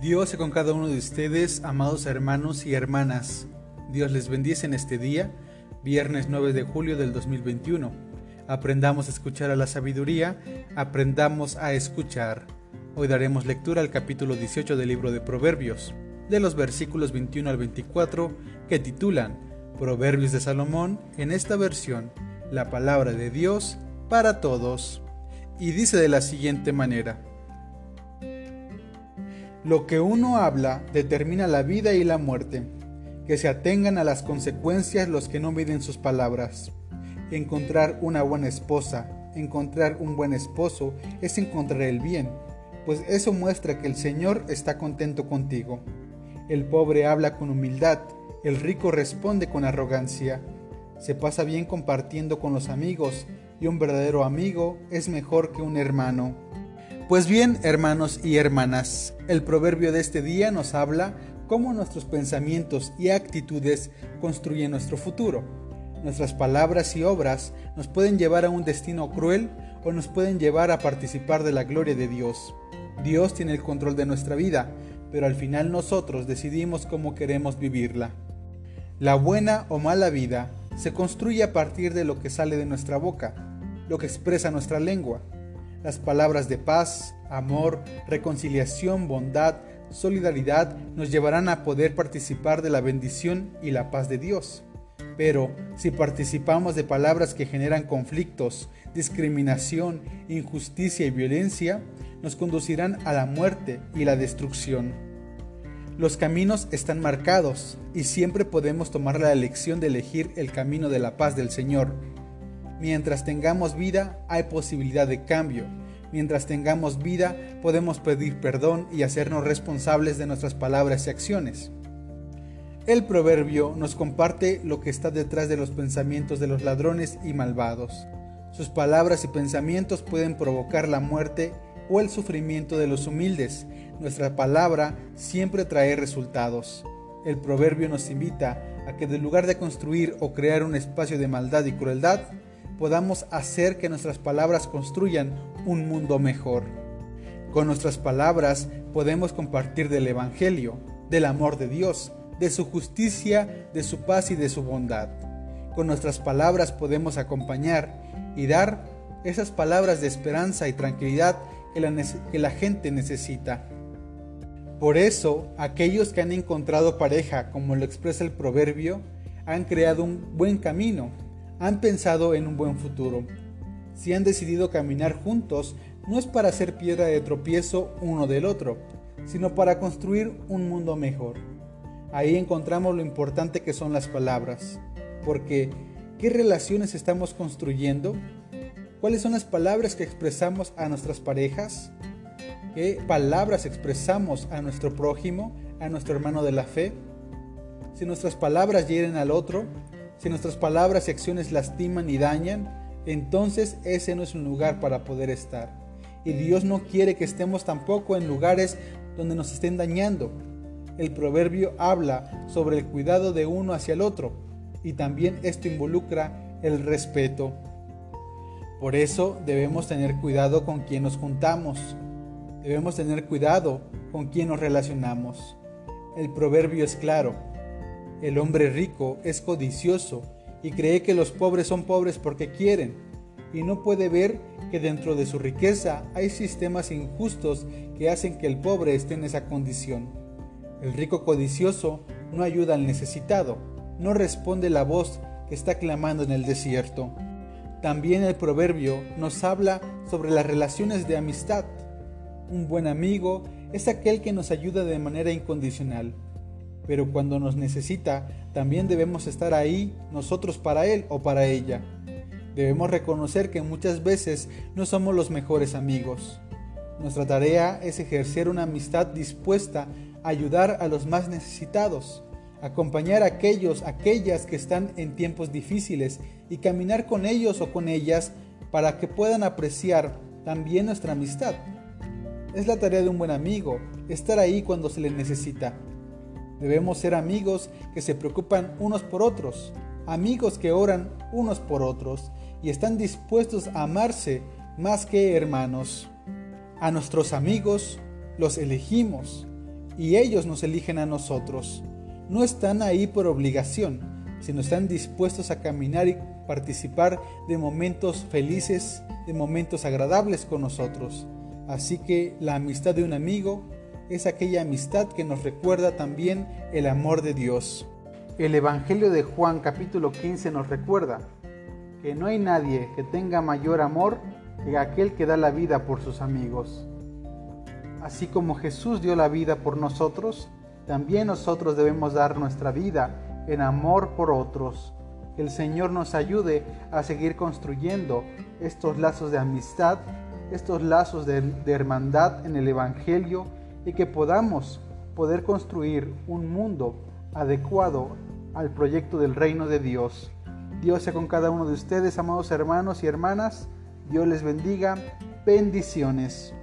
Dios con cada uno de ustedes, amados hermanos y hermanas. Dios les bendice en este día, viernes 9 de julio del 2021. Aprendamos a escuchar a la sabiduría, aprendamos a escuchar. Hoy daremos lectura al capítulo 18 del libro de Proverbios, de los versículos 21 al 24, que titulan Proverbios de Salomón, en esta versión, la palabra de Dios para todos. Y dice de la siguiente manera. Lo que uno habla determina la vida y la muerte. Que se atengan a las consecuencias los que no miden sus palabras. Encontrar una buena esposa, encontrar un buen esposo es encontrar el bien, pues eso muestra que el Señor está contento contigo. El pobre habla con humildad, el rico responde con arrogancia. Se pasa bien compartiendo con los amigos, y un verdadero amigo es mejor que un hermano. Pues bien, hermanos y hermanas, el proverbio de este día nos habla cómo nuestros pensamientos y actitudes construyen nuestro futuro. Nuestras palabras y obras nos pueden llevar a un destino cruel o nos pueden llevar a participar de la gloria de Dios. Dios tiene el control de nuestra vida, pero al final nosotros decidimos cómo queremos vivirla. La buena o mala vida se construye a partir de lo que sale de nuestra boca, lo que expresa nuestra lengua. Las palabras de paz, amor, reconciliación, bondad, solidaridad nos llevarán a poder participar de la bendición y la paz de Dios. Pero si participamos de palabras que generan conflictos, discriminación, injusticia y violencia, nos conducirán a la muerte y la destrucción. Los caminos están marcados y siempre podemos tomar la elección de elegir el camino de la paz del Señor Mientras tengamos vida hay posibilidad de cambio. Mientras tengamos vida podemos pedir perdón y hacernos responsables de nuestras palabras y acciones. El proverbio nos comparte lo que está detrás de los pensamientos de los ladrones y malvados. Sus palabras y pensamientos pueden provocar la muerte o el sufrimiento de los humildes. Nuestra palabra siempre trae resultados. El proverbio nos invita a que en lugar de construir o crear un espacio de maldad y crueldad, podamos hacer que nuestras palabras construyan un mundo mejor. Con nuestras palabras podemos compartir del Evangelio, del amor de Dios, de su justicia, de su paz y de su bondad. Con nuestras palabras podemos acompañar y dar esas palabras de esperanza y tranquilidad que la, que la gente necesita. Por eso, aquellos que han encontrado pareja, como lo expresa el proverbio, han creado un buen camino han pensado en un buen futuro. Si han decidido caminar juntos, no es para ser piedra de tropiezo uno del otro, sino para construir un mundo mejor. Ahí encontramos lo importante que son las palabras, porque ¿qué relaciones estamos construyendo? ¿Cuáles son las palabras que expresamos a nuestras parejas? ¿Qué palabras expresamos a nuestro prójimo, a nuestro hermano de la fe? Si nuestras palabras hieren al otro, si nuestras palabras y acciones lastiman y dañan, entonces ese no es un lugar para poder estar. Y Dios no quiere que estemos tampoco en lugares donde nos estén dañando. El proverbio habla sobre el cuidado de uno hacia el otro y también esto involucra el respeto. Por eso debemos tener cuidado con quien nos juntamos. Debemos tener cuidado con quien nos relacionamos. El proverbio es claro el hombre rico es codicioso y cree que los pobres son pobres porque quieren, y no puede ver que dentro de su riqueza hay sistemas injustos que hacen que el pobre esté en esa condición. El rico codicioso no ayuda al necesitado, no responde la voz que está clamando en el desierto. También el proverbio nos habla sobre las relaciones de amistad. Un buen amigo es aquel que nos ayuda de manera incondicional pero cuando nos necesita, también debemos estar ahí nosotros para él o para ella. Debemos reconocer que muchas veces no somos los mejores amigos. Nuestra tarea es ejercer una amistad dispuesta a ayudar a los más necesitados, acompañar a aquellos, aquellas que están en tiempos difíciles y caminar con ellos o con ellas para que puedan apreciar también nuestra amistad. Es la tarea de un buen amigo, estar ahí cuando se le necesita. Debemos ser amigos que se preocupan unos por otros, amigos que oran unos por otros y están dispuestos a amarse más que hermanos. A nuestros amigos los elegimos y ellos nos eligen a nosotros. No están ahí por obligación, sino están dispuestos a caminar y participar de momentos felices, de momentos agradables con nosotros. Así que la amistad de un amigo es aquella amistad que nos recuerda también el amor de Dios. El Evangelio de Juan capítulo 15 nos recuerda que no hay nadie que tenga mayor amor que aquel que da la vida por sus amigos. Así como Jesús dio la vida por nosotros, también nosotros debemos dar nuestra vida en amor por otros. Que el Señor nos ayude a seguir construyendo estos lazos de amistad, estos lazos de, de hermandad en el Evangelio y que podamos poder construir un mundo adecuado al proyecto del reino de Dios. Dios sea con cada uno de ustedes, amados hermanos y hermanas. Dios les bendiga. Bendiciones.